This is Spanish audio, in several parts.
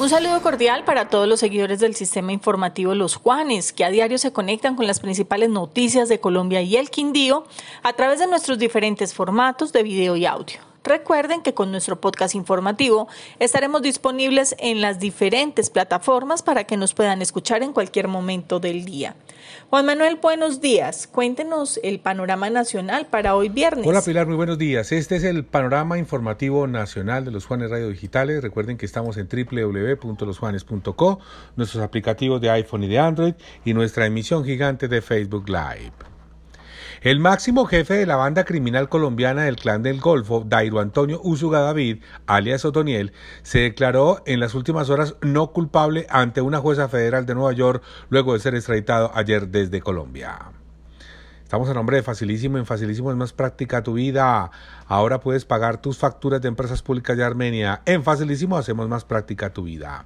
Un saludo cordial para todos los seguidores del sistema informativo Los Juanes, que a diario se conectan con las principales noticias de Colombia y el Quindío a través de nuestros diferentes formatos de video y audio. Recuerden que con nuestro podcast informativo estaremos disponibles en las diferentes plataformas para que nos puedan escuchar en cualquier momento del día. Juan Manuel, buenos días. Cuéntenos el panorama nacional para hoy viernes. Hola Pilar, muy buenos días. Este es el panorama informativo nacional de los Juanes Radio Digitales. Recuerden que estamos en www.losjuanes.co, nuestros aplicativos de iPhone y de Android y nuestra emisión gigante de Facebook Live. El máximo jefe de la banda criminal colombiana del Clan del Golfo, Dairo Antonio Usuga David, alias Otoniel, se declaró en las últimas horas no culpable ante una jueza federal de Nueva York luego de ser extraditado ayer desde Colombia. Estamos a nombre de Facilísimo. En Facilísimo es más práctica tu vida. Ahora puedes pagar tus facturas de empresas públicas de Armenia. En Facilísimo hacemos más práctica tu vida.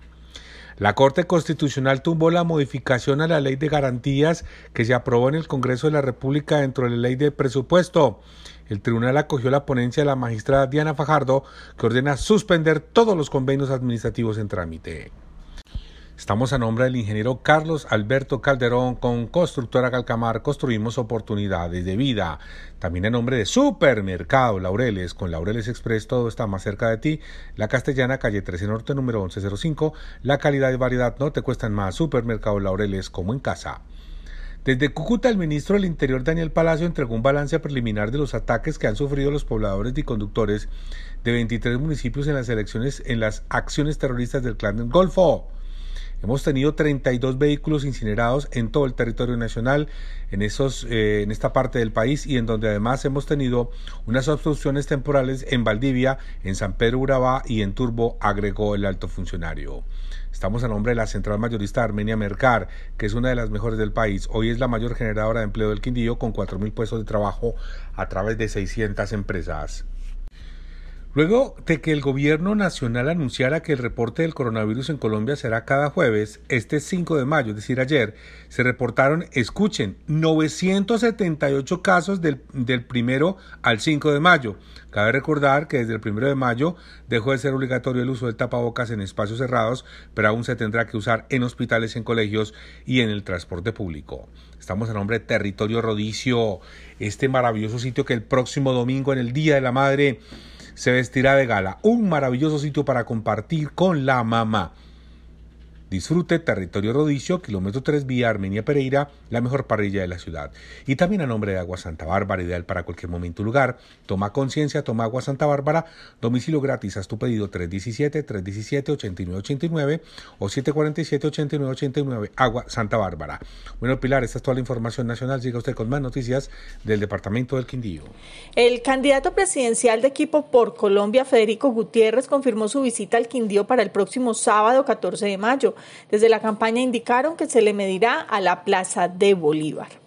La Corte Constitucional tumbó la modificación a la ley de garantías que se aprobó en el Congreso de la República dentro de la ley de presupuesto. El tribunal acogió la ponencia de la magistrada Diana Fajardo, que ordena suspender todos los convenios administrativos en trámite. Estamos a nombre del ingeniero Carlos Alberto Calderón con Constructora Calcamar. Construimos oportunidades de vida. También a nombre de Supermercado Laureles. Con Laureles Express todo está más cerca de ti. La Castellana, calle 13 Norte, número 1105. La calidad y variedad no te cuestan más. Supermercado Laureles como en casa. Desde Cúcuta, el ministro del Interior Daniel Palacio entregó un balance preliminar de los ataques que han sufrido los pobladores y conductores de 23 municipios en las elecciones en las acciones terroristas del Clan del Golfo. Hemos tenido 32 vehículos incinerados en todo el territorio nacional, en, esos, eh, en esta parte del país y en donde además hemos tenido unas obstrucciones temporales en Valdivia, en San Pedro Urabá y en Turbo, agregó el alto funcionario. Estamos a nombre de la central mayorista Armenia Mercar, que es una de las mejores del país. Hoy es la mayor generadora de empleo del Quindío con 4.000 puestos de trabajo a través de 600 empresas. Luego de que el gobierno nacional anunciara que el reporte del coronavirus en Colombia será cada jueves, este 5 de mayo, es decir, ayer, se reportaron, escuchen, 978 casos del, del primero al 5 de mayo. Cabe recordar que desde el primero de mayo dejó de ser obligatorio el uso del tapabocas en espacios cerrados, pero aún se tendrá que usar en hospitales, en colegios y en el transporte público. Estamos a nombre de Territorio Rodicio, este maravilloso sitio que el próximo domingo, en el Día de la Madre, se vestirá de gala. Un maravilloso sitio para compartir con la mamá. Disfrute Territorio Rodicio, kilómetro 3 vía Armenia Pereira, la mejor parrilla de la ciudad. Y también a nombre de Agua Santa Bárbara, ideal para cualquier momento y lugar. Toma conciencia, toma Agua Santa Bárbara, domicilio gratis, haz tu pedido 317-317-8989 o 747-8989, Agua Santa Bárbara. Bueno, Pilar, esta es toda la información nacional. Siga usted con más noticias del Departamento del Quindío. El candidato presidencial de equipo por Colombia, Federico Gutiérrez, confirmó su visita al Quindío para el próximo sábado 14 de mayo. Desde la campaña indicaron que se le medirá a la Plaza de Bolívar.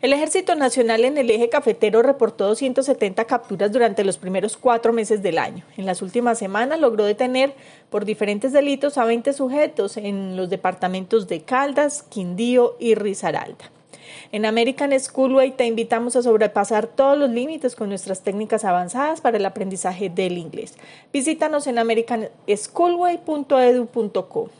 El Ejército Nacional en el eje cafetero reportó 270 capturas durante los primeros cuatro meses del año. En las últimas semanas logró detener por diferentes delitos a 20 sujetos en los departamentos de Caldas, Quindío y Risaralda. En American Schoolway te invitamos a sobrepasar todos los límites con nuestras técnicas avanzadas para el aprendizaje del inglés. Visítanos en americanschoolway.edu.co.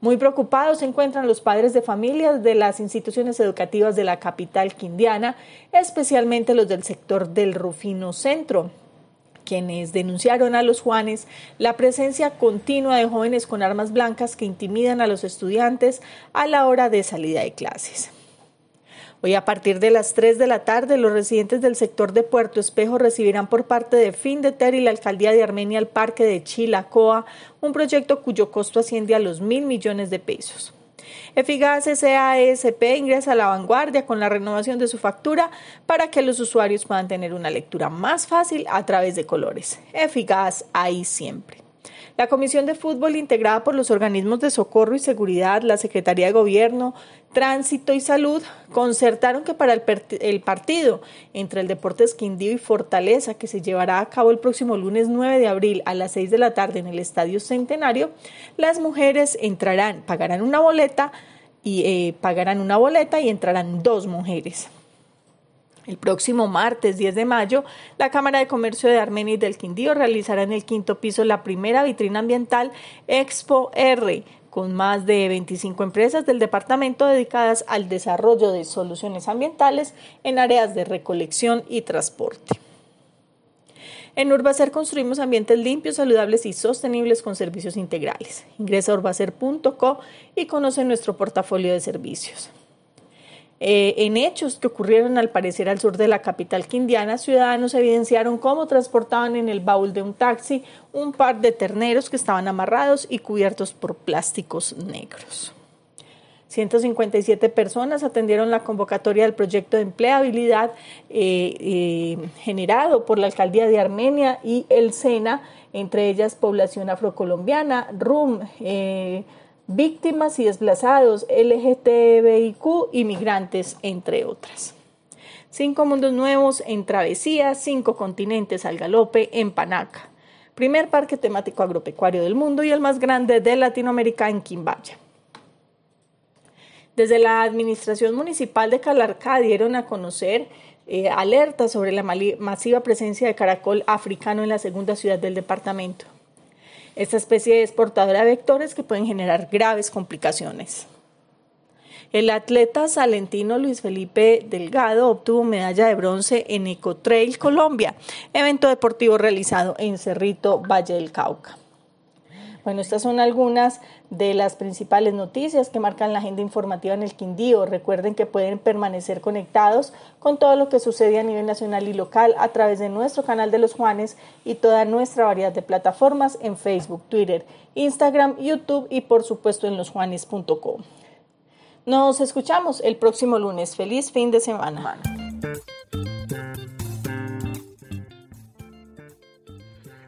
Muy preocupados se encuentran los padres de familias de las instituciones educativas de la capital quindiana, especialmente los del sector del Rufino Centro quienes denunciaron a los Juanes la presencia continua de jóvenes con armas blancas que intimidan a los estudiantes a la hora de salida de clases. Hoy a partir de las 3 de la tarde, los residentes del sector de Puerto Espejo recibirán por parte de Findeter y la Alcaldía de Armenia el Parque de Chilacoa, un proyecto cuyo costo asciende a los mil millones de pesos. Efigas SASP ingresa a la vanguardia con la renovación de su factura para que los usuarios puedan tener una lectura más fácil a través de colores. Efigas ahí siempre. La Comisión de Fútbol, integrada por los organismos de socorro y seguridad, la Secretaría de Gobierno, Tránsito y Salud concertaron que para el, partido entre el Deportes Quindío y Fortaleza, que se llevará a cabo el próximo lunes 9 de abril a las 6 de la tarde en el Estadio Centenario, las mujeres entrarán, pagarán una boleta y eh, pagarán una boleta y entrarán dos mujeres. El próximo martes 10 de mayo, la Cámara de Comercio de Armenia y del Quindío realizará en el quinto piso la primera vitrina ambiental Expo R con más de 25 empresas del departamento dedicadas al desarrollo de soluciones ambientales en áreas de recolección y transporte. En Urbacer construimos ambientes limpios, saludables y sostenibles con servicios integrales. Ingresa a urbacer.co y conoce nuestro portafolio de servicios. Eh, en hechos que ocurrieron al parecer al sur de la capital quindiana, ciudadanos evidenciaron cómo transportaban en el baúl de un taxi un par de terneros que estaban amarrados y cubiertos por plásticos negros. 157 personas atendieron la convocatoria del proyecto de empleabilidad eh, eh, generado por la alcaldía de Armenia y el SENA, entre ellas población afrocolombiana, RUM, víctimas y desplazados, LGTBIQ, inmigrantes, entre otras. Cinco mundos nuevos en travesía, cinco continentes al galope en Panaca. Primer parque temático agropecuario del mundo y el más grande de Latinoamérica en Quimbaya. Desde la Administración Municipal de Calarcá dieron a conocer eh, alertas sobre la masiva presencia de caracol africano en la segunda ciudad del departamento. Esta especie es portadora de vectores que pueden generar graves complicaciones. El atleta salentino Luis Felipe Delgado obtuvo medalla de bronce en Ecotrail Colombia, evento deportivo realizado en Cerrito, Valle del Cauca. Bueno, estas son algunas de las principales noticias que marcan la agenda informativa en el Quindío. Recuerden que pueden permanecer conectados con todo lo que sucede a nivel nacional y local a través de nuestro canal de los Juanes y toda nuestra variedad de plataformas en Facebook, Twitter, Instagram, YouTube y por supuesto en losjuanes.com. Nos escuchamos el próximo lunes. Feliz fin de semana.